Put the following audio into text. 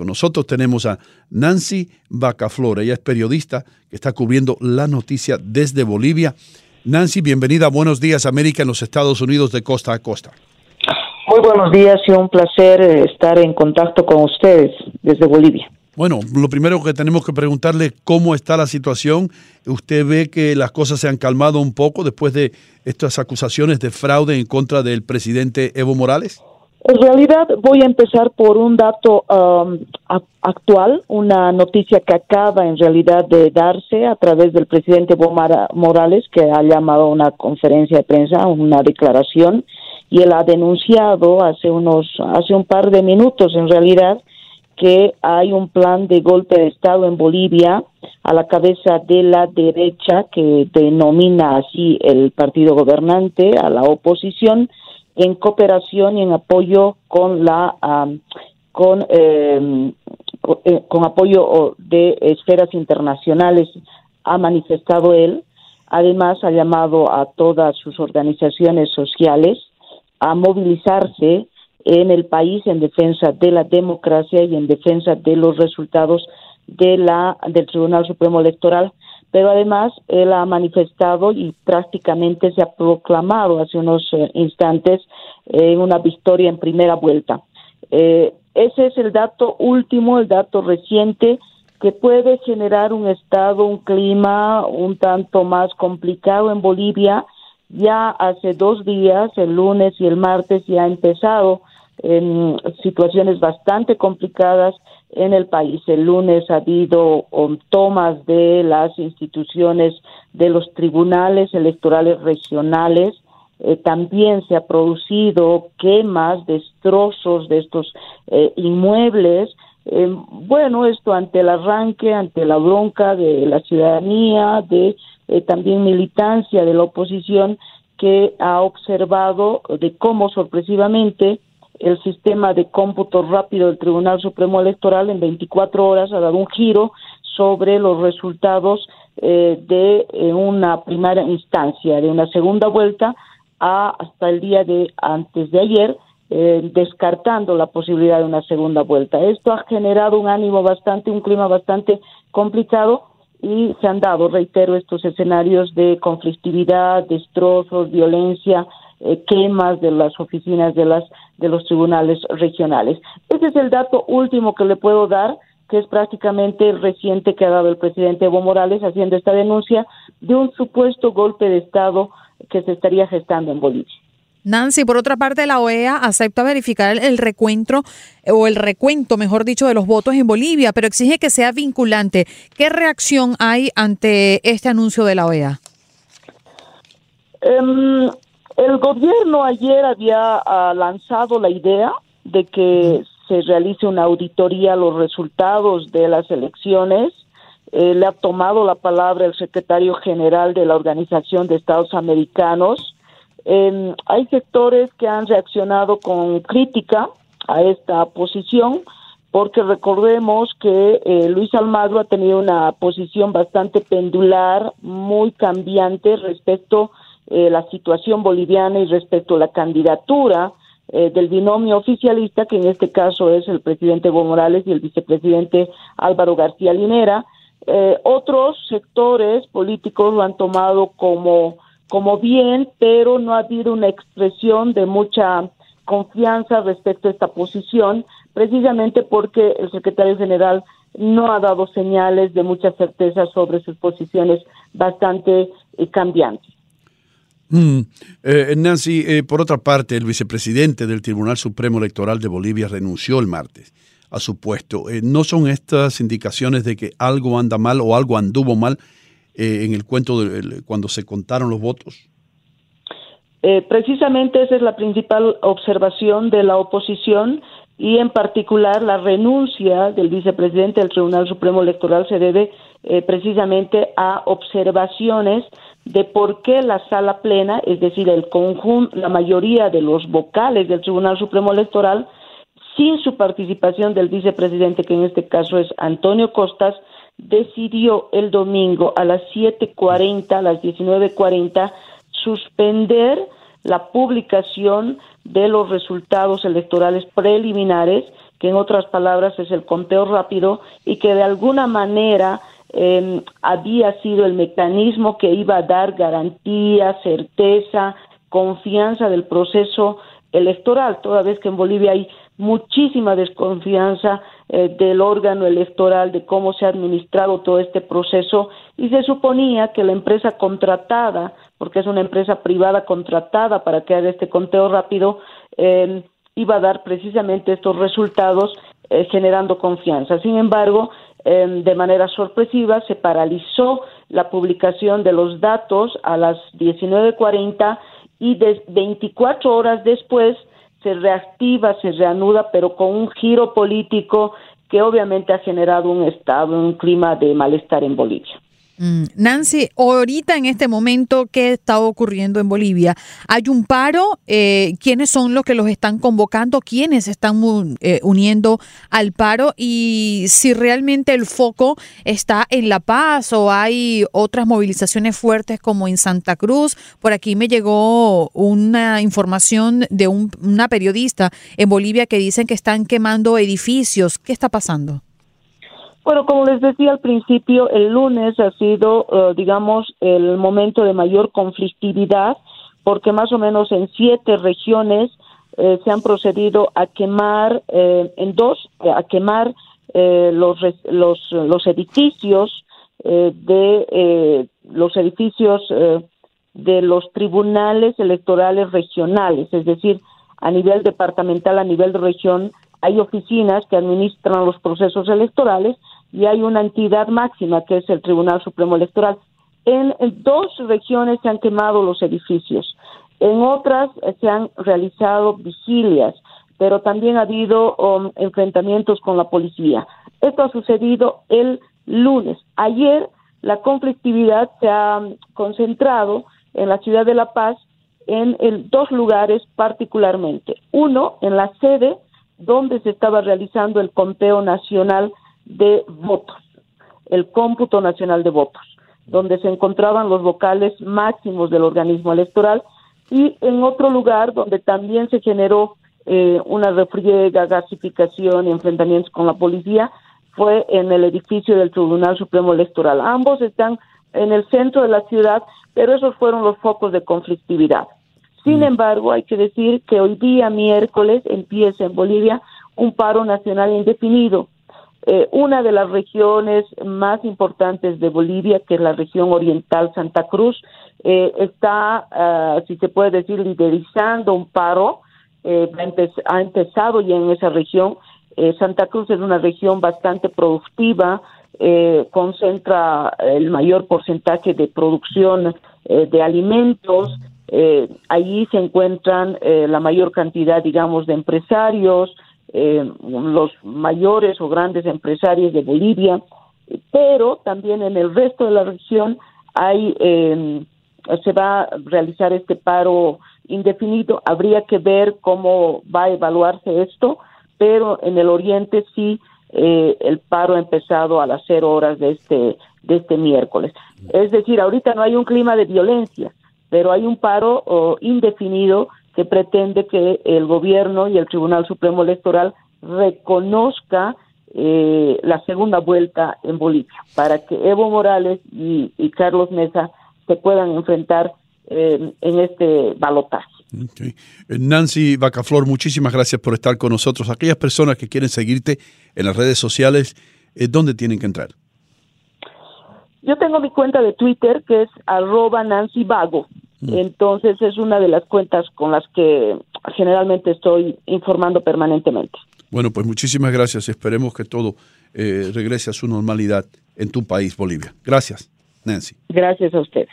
Con nosotros tenemos a Nancy Bacaflor, ella es periodista que está cubriendo la noticia desde Bolivia. Nancy, bienvenida a Buenos Días América en los Estados Unidos de costa a costa. Muy buenos días y un placer eh, estar en contacto con ustedes desde Bolivia. Bueno, lo primero que tenemos que preguntarle cómo está la situación. ¿Usted ve que las cosas se han calmado un poco después de estas acusaciones de fraude en contra del presidente Evo Morales? En realidad voy a empezar por un dato um, actual, una noticia que acaba en realidad de darse a través del presidente Evo Morales, que ha llamado a una conferencia de prensa, una declaración, y él ha denunciado hace unos, hace un par de minutos en realidad, que hay un plan de golpe de Estado en Bolivia a la cabeza de la derecha que denomina así el partido gobernante a la oposición en cooperación y en apoyo con la con em, eh, con apoyo de esferas internacionales ha manifestado él. Además ha llamado a todas sus organizaciones sociales a movilizarse en el país en defensa de la democracia y en defensa de los resultados de la del Tribunal Supremo Electoral pero además él ha manifestado y prácticamente se ha proclamado hace unos eh, instantes en una victoria en primera vuelta. Eh, ese es el dato último, el dato reciente que puede generar un estado, un clima un tanto más complicado en Bolivia. Ya hace dos días, el lunes y el martes, ya ha empezado en situaciones bastante complicadas en el país. El lunes ha habido tomas de las instituciones de los tribunales electorales regionales. Eh, también se ha producido quemas, destrozos de estos eh, inmuebles. Eh, bueno, esto ante el arranque, ante la bronca de la ciudadanía, de también militancia de la oposición que ha observado de cómo sorpresivamente el sistema de cómputo rápido del Tribunal Supremo Electoral en 24 horas ha dado un giro sobre los resultados eh, de eh, una primera instancia, de una segunda vuelta a hasta el día de antes de ayer, eh, descartando la posibilidad de una segunda vuelta. Esto ha generado un ánimo bastante, un clima bastante complicado y se han dado, reitero, estos escenarios de conflictividad, destrozos, violencia, eh, quemas de las oficinas de las de los tribunales regionales. Ese es el dato último que le puedo dar, que es prácticamente reciente que ha dado el presidente Evo Morales haciendo esta denuncia de un supuesto golpe de Estado que se estaría gestando en Bolivia. Nancy, por otra parte, la OEA acepta verificar el recuento o el recuento, mejor dicho, de los votos en Bolivia, pero exige que sea vinculante. ¿Qué reacción hay ante este anuncio de la OEA? Em, el gobierno ayer había ah, lanzado la idea de que se realice una auditoría a los resultados de las elecciones. Eh, le ha tomado la palabra el secretario general de la Organización de Estados Americanos. Em, hay sectores que han reaccionado con crítica a esta posición, porque recordemos que eh, Luis Almagro ha tenido una posición bastante pendular, muy cambiante respecto eh, la situación boliviana y respecto a la candidatura eh, del binomio oficialista, que en este caso es el presidente Evo Morales y el vicepresidente Álvaro García Linera. Eh, otros sectores políticos lo han tomado como, como bien, pero no ha habido una expresión de mucha confianza respecto a esta posición, precisamente porque el secretario general no ha dado señales de mucha certeza sobre sus posiciones bastante cambiantes. Mm. Eh, Nancy, eh, por otra parte, el vicepresidente del Tribunal Supremo Electoral de Bolivia renunció el martes a su puesto. Eh, ¿No son estas indicaciones de que algo anda mal o algo anduvo mal en el cuento de, cuando se contaron los votos? precisamente esa es la principal observación de la oposición y en particular la renuncia del vicepresidente del Tribunal Supremo Electoral se debe precisamente a observaciones de por qué la sala plena, es decir, el conjunto, la mayoría de los vocales del Tribunal Supremo Electoral, sin su participación del vicepresidente, que en este caso es Antonio Costas, decidió el domingo a las 7.40, a las 19.40, suspender la publicación de los resultados electorales preliminares que en otras palabras es el conteo rápido y que de alguna manera eh, había sido el mecanismo que iba a dar garantía, certeza, confianza del proceso electoral, toda vez que en Bolivia hay muchísima desconfianza eh, del órgano electoral, de cómo se ha administrado todo este proceso, y se suponía que la empresa contratada, porque es una empresa privada contratada para que este conteo rápido, eh, iba a dar precisamente estos resultados eh, generando confianza. Sin embargo, eh, de manera sorpresiva se paralizó la publicación de los datos a las 19.40 y de 24 horas después se reactiva, se reanuda, pero con un giro político que obviamente ha generado un estado, un clima de malestar en Bolivia. Mm, Nancy, ahorita en este momento, ¿qué está ocurriendo en Bolivia? ¿Hay un paro? Eh, ¿Quiénes son los que los están convocando? ¿Quiénes están eh, uniendo al paro? Y si realmente el foco está en La Paz o hay otras movilizaciones fuertes como en Santa Cruz. Por aquí me llegó una información de una periodista en Bolivia que dicen que están quemando edificios. ¿Qué está pasando? Bueno, como les decía al principio, el lunes ha sido, eh, digamos, el momento de mayor conflictividad, porque más o menos en siete regiones eh, se han procedido a quemar, eh, en dos, a quemar los, los, los edificios de los edificios de los tribunales electorales regionales, es decir, a nivel departamental, a nivel de región, hay oficinas que administran los procesos electorales y hay una entidad máxima que es el Tribunal Supremo Electoral. En, dos regiones se han quemado los edificios, en otras eh, se han realizado vigilias, pero también ha habido um, enfrentamientos con la policía. Esto ha sucedido el lunes. Ayer la conflictividad se ha um, concentrado en la ciudad de La Paz en dos lugares particularmente. Uno, en la sede donde se estaba realizando el conteo nacional de votos, el cómputo nacional de votos, donde se encontraban los vocales máximos del organismo electoral y en otro lugar donde también se generó eh, una refriega, gasificación y enfrentamientos con la policía fue en el edificio del Tribunal Supremo Electoral. Ambos están en el centro de la ciudad, pero esos fueron los focos de conflictividad. Sin mm. embargo, hay que decir que hoy día, miércoles, empieza en Bolivia un paro nacional indefinido. Eh, una de las regiones más importantes de Bolivia, que es la región oriental Santa Cruz, eh, está, ah, si se puede decir, liderizando un paro. Eh, ha empezado ya en esa región. Santa Cruz es una región bastante productiva, concentra el mayor porcentaje de producción de alimentos, eh, allí se encuentran eh, la mayor cantidad, digamos, de empresarios, eh, los mayores o grandes empresarios de Bolivia, pero también en el resto de la región hay em, se va a realizar este paro indefinido. Habría que ver cómo va a evaluarse esto, pero en el oriente sí el paro ha empezado a las cero horas de este de este miércoles. Es decir, ahorita no hay un clima de violencia, pero hay un paro indefinido que pretende que el gobierno y el Tribunal Supremo Electoral reconozca eh, la segunda vuelta en Bolivia para que Evo Morales y, Carlos Mesa se puedan enfrentar eh, en este balotaje. Eh, Nancy Bacaflor, muchísimas gracias por estar con nosotros. Aquellas personas que quieren seguirte en las redes sociales, ¿dónde tienen que entrar? Yo tengo mi cuenta de Twitter que es arroba Nancy Vago. Mm. Entonces es una de las cuentas con las que generalmente estoy informando permanentemente. Bueno, pues muchísimas gracias. Esperemos que todo eh, regrese a su normalidad en tu país, Bolivia. Gracias, Nancy. Gracias a ustedes.